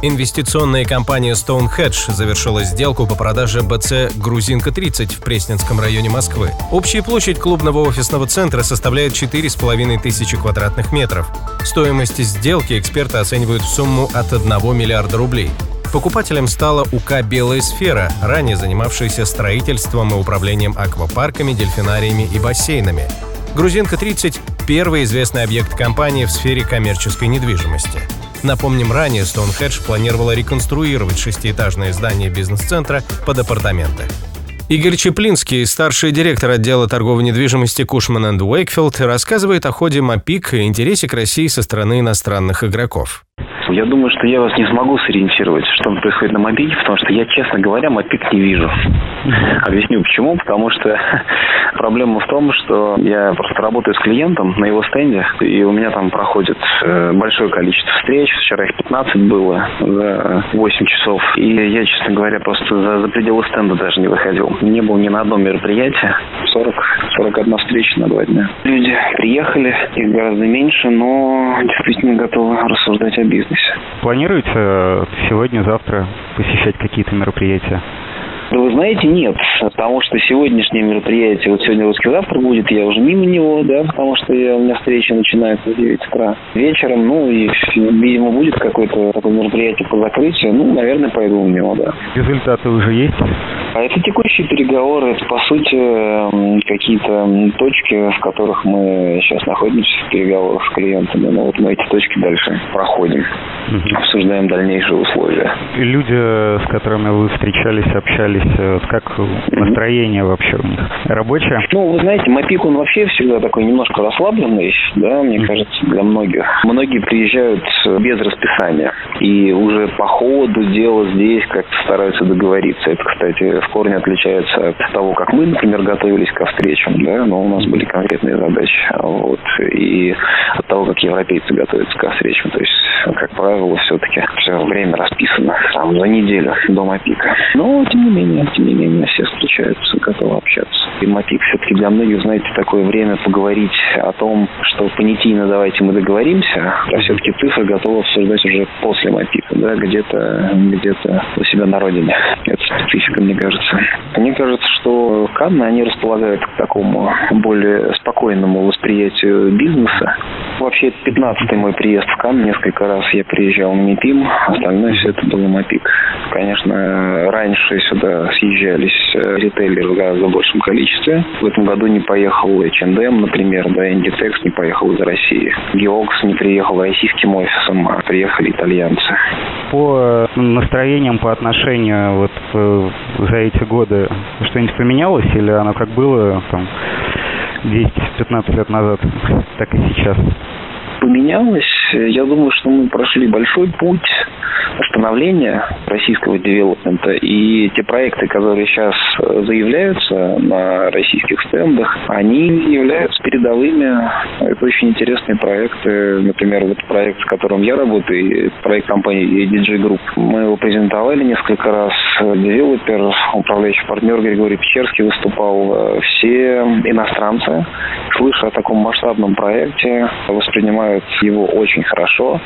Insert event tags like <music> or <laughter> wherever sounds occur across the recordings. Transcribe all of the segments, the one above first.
Инвестиционная компания Stonehedge завершила сделку по продаже БЦ «Грузинка-30» в Пресненском районе Москвы. Общая площадь клубного офисного центра составляет 4,5 тысячи квадратных метров. Стоимость сделки эксперты оценивают в сумму от 1 миллиарда рублей. Покупателем стала УК «Белая сфера», ранее занимавшаяся строительством и управлением аквапарками, дельфинариями и бассейнами. «Грузинка-30» — первый известный объект компании в сфере коммерческой недвижимости — Напомним, ранее Stonehedge планировала реконструировать шестиэтажное здание бизнес-центра под апартаменты. Игорь Чеплинский, старший директор отдела торговой недвижимости Кушман Уэйкфилд, рассказывает о ходе МАПИК и интересе к России со стороны иностранных игроков. Я думаю, что я вас не смогу сориентировать, что происходит на мобиле, потому что я, честно говоря, мопик не вижу. Объясню почему. Потому что <laughs> проблема в том, что я просто работаю с клиентом на его стенде, и у меня там проходит э, большое количество встреч. Вчера их 15 было за 8 часов. И я, честно говоря, просто за, за пределы стенда даже не выходил. Не был ни на одном мероприятии. 40, 41 встреча на два дня. Люди приехали, их гораздо меньше, но действительно готовы рассуждать о бизнесе. Планируете э, сегодня-завтра посещать какие-то мероприятия? Вы знаете, нет, потому что сегодняшнее мероприятие, вот сегодня русский завтра будет, я уже мимо него, да, потому что я, у меня встреча начинается в 9 утра вечером, ну и, видимо, будет какое-то такое мероприятие по закрытию, ну, наверное, пойду в него, да. Результаты уже есть? А это текущие переговоры, это, по сути, какие-то точки, в которых мы сейчас находимся в переговорах с клиентами, но вот мы эти точки дальше проходим, угу. обсуждаем дальнейшие условия. Люди, с которыми вы встречались, общались, общались, э, как настроение вообще у них? Рабочее? Ну, вы знаете, Мапик, он вообще всегда такой немножко расслабленный, да, мне кажется, для многих. Многие приезжают без расписания и уже по ходу дела здесь как-то стараются договориться. Это, кстати, в корне отличается от того, как мы, например, готовились ко встречам, да, но у нас были конкретные задачи. Вот, и от того, как европейцы готовятся ко встречам. То есть, как правило, все-таки все время расписано там, за неделю до Мапика. Но, тем не менее, менее, тем не менее, все встречаются, готовы общаться. И мотив все-таки для многих, знаете, такое время поговорить о том, что понятийно давайте мы договоримся, а все-таки цифры готовы обсуждать уже после мотива, да, где-то где-то у себя на родине. Это специфика, мне кажется. Мне кажется, что Канны, они располагают к такому более спокойному восприятию бизнеса. Вообще, это 15-й мой приезд в Кан. Несколько раз я приезжал на МИПИМ, остальное все это было МАПИК. Конечно, раньше сюда съезжались э, ритейлеры в гораздо большем количестве. В этом году не поехал H&M, например, да, Inditex не поехал из России. Geox не приехал российским офисом, а приехали итальянцы. По э, настроениям, по отношению вот э, за эти годы что-нибудь поменялось или оно как было там 10-15 лет назад, так и сейчас? Поменялось. Я думаю, что мы прошли большой путь становления российского девелопмента и те проекты, которые сейчас э, заявляются на российских стендах, они являются передовыми. Это очень интересные проекты. Например, вот проект, с которым я работаю, проект компании DJ Group. Мы его презентовали несколько раз. Девелопер, управляющий партнер Григорий Печерский выступал. Все иностранцы, слыша о таком масштабном проекте, воспринимают его очень хорошо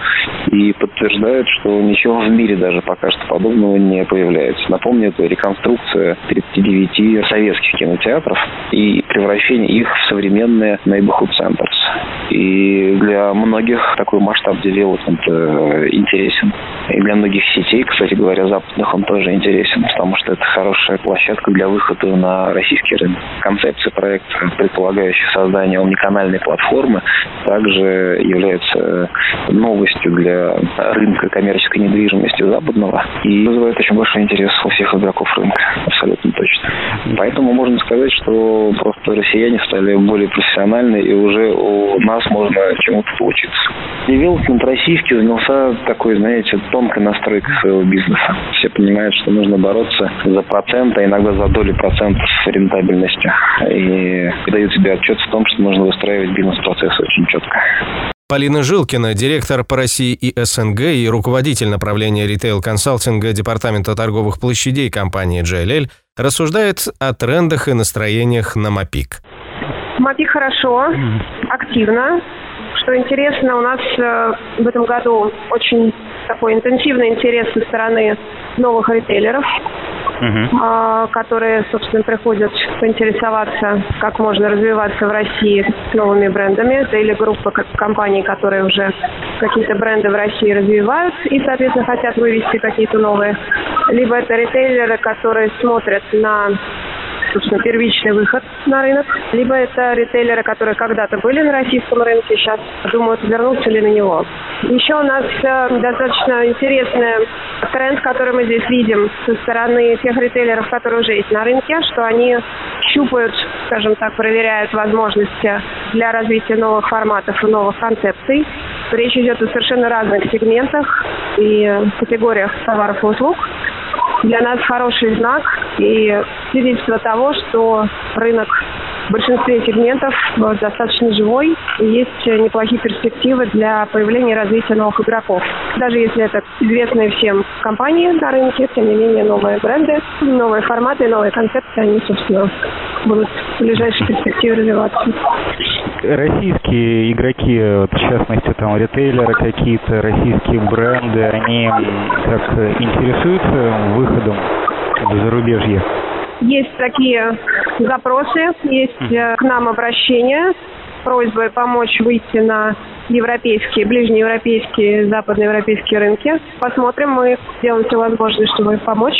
и подтверждают, что ничего в мире даже пока что подобного не появляется. Напомню, это реконструкция 39 советских кинотеатров и превращение их в современные centers. И для многих такой масштаб девелопмента интересен. И для многих сетей, кстати говоря, западных он тоже интересен, потому что это хорошая площадка для выхода на российский рынок. Концепция проекта, предполагающая создание уникальной платформы, также является новостью для рынка коммерческой недвижимости западного и вызывает очень большой интерес у всех игроков рынка, абсолютно точно. Поэтому можно сказать, что просто россияне стали более профессиональны, и уже у нас можно чему-то получиться. Девелопмент российский занялся такой, знаете, тонкой настройкой своего бизнеса. Все понимают, что нужно бороться за процент, а иногда за доли процентов рентабельности. И дают себе отчет в том, что нужно выстраивать бизнес-процесс очень четко. Полина Жилкина, директор по России и СНГ и руководитель направления ритейл-консалтинга Департамента торговых площадей компании JLL, рассуждает о трендах и настроениях на МАПИК. МАПИК хорошо, активно. Что интересно, у нас э, в этом году очень такой интенсивный интерес со стороны новых ритейлеров uh-huh. которые, собственно, приходят поинтересоваться, как можно развиваться в России с новыми брендами. Это или группа компаний, которые уже какие-то бренды в России развивают и, соответственно, хотят вывести какие-то новые. Либо это ритейлеры, которые смотрят на собственно, первичный выход на рынок, либо это ритейлеры, которые когда-то были на российском рынке, сейчас думают, вернуться ли на него. Еще у нас э, достаточно интересный тренд, который мы здесь видим со стороны тех ритейлеров, которые уже есть на рынке, что они щупают, скажем так, проверяют возможности для развития новых форматов и новых концепций. Речь идет о совершенно разных сегментах и категориях товаров и услуг для нас хороший знак и свидетельство того, что рынок в большинстве сегментов достаточно живой и есть неплохие перспективы для появления и развития новых игроков. Даже если это известные всем компании на рынке, тем не менее новые бренды, новые форматы, новые концепции, они, собственно, будут в ближайшей перспективе развиваться. Российские игроки, в частности, там ритейлеры какие-то, российские бренды, они как интересуются выходом в зарубежье? Есть такие запросы, есть э, к нам обращения с просьбой помочь выйти на европейские, ближнеевропейские, западноевропейские рынки. Посмотрим, мы сделаем все возможное, чтобы помочь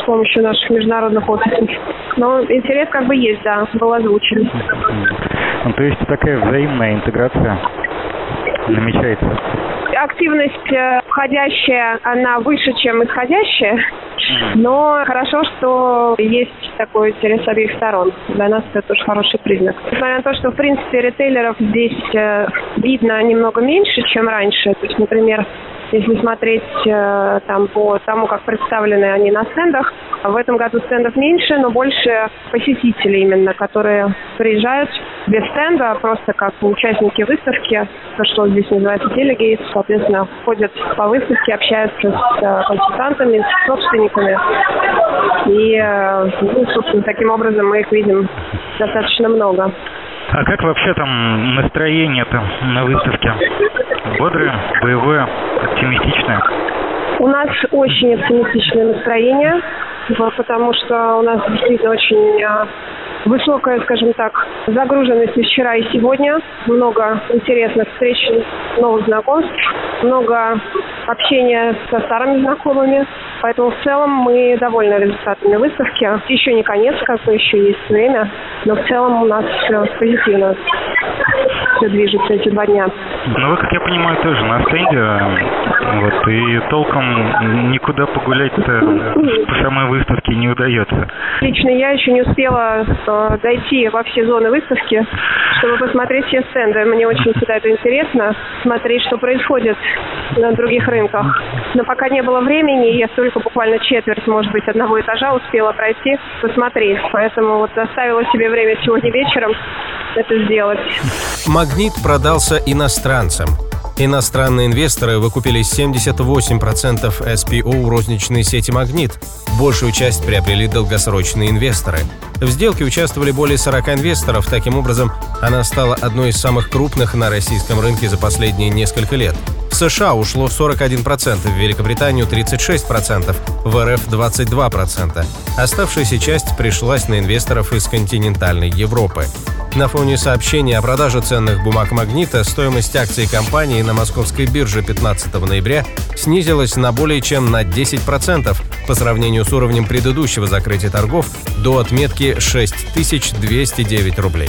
с помощью наших международных офисов. Но интерес как бы есть, да, был озвучен. Ну, то есть такая взаимная интеграция намечается? Активность э, входящая, она выше, чем исходящая. Но хорошо, что есть такой интерес с обеих сторон. Для нас это тоже хороший признак. Несмотря на то, что, в принципе, ритейлеров здесь э, видно немного меньше, чем раньше. То есть, например, если смотреть э, там по тому, как представлены они на стендах, в этом году стендов меньше, но больше посетителей именно, которые приезжают без стенда, просто как участники выставки, то, что здесь называется делегейт, соответственно, ходят по выставке, общаются с э, консультантами, с собственниками. И, э, ну, собственно, таким образом мы их видим достаточно много. А как вообще там настроение-то на выставке? Бодрое, боевое, оптимистичное? У нас очень оптимистичное настроение, потому что у нас действительно очень а, высокая, скажем так, загруженность вчера и сегодня. Много интересных встреч, новых знакомств, много общения со старыми знакомыми. Поэтому в целом мы довольны результатами выставки. Еще не конец, как бы еще есть время, но в целом у нас все позитивно все движется эти два дня. Ну, вы, как я понимаю, тоже на стенде, вот, и толком никуда погулять-то по самой выставке не удается. Лично я еще не успела э, дойти во все зоны выставки, чтобы посмотреть все стенды. Мне очень всегда это интересно, смотреть, что происходит на других рынках. Но пока не было времени, я только буквально четверть, может быть, одного этажа успела пройти, посмотреть. Поэтому вот оставила себе время сегодня вечером это сделать. Магнит продался иностранцам. Иностранные инвесторы выкупили 78% SPO розничной сети «Магнит». Большую часть приобрели долгосрочные инвесторы. В сделке участвовали более 40 инвесторов. Таким образом, она стала одной из самых крупных на российском рынке за последние несколько лет. В США ушло 41%, в Великобританию 36%, в РФ 22%. Оставшаяся часть пришлась на инвесторов из континентальной Европы. На фоне сообщения о продаже ценных бумаг «Магнита» стоимость акций компании на московской бирже 15 ноября снизилась на более чем на 10% по сравнению с уровнем предыдущего закрытия торгов до отметки 6209 рублей.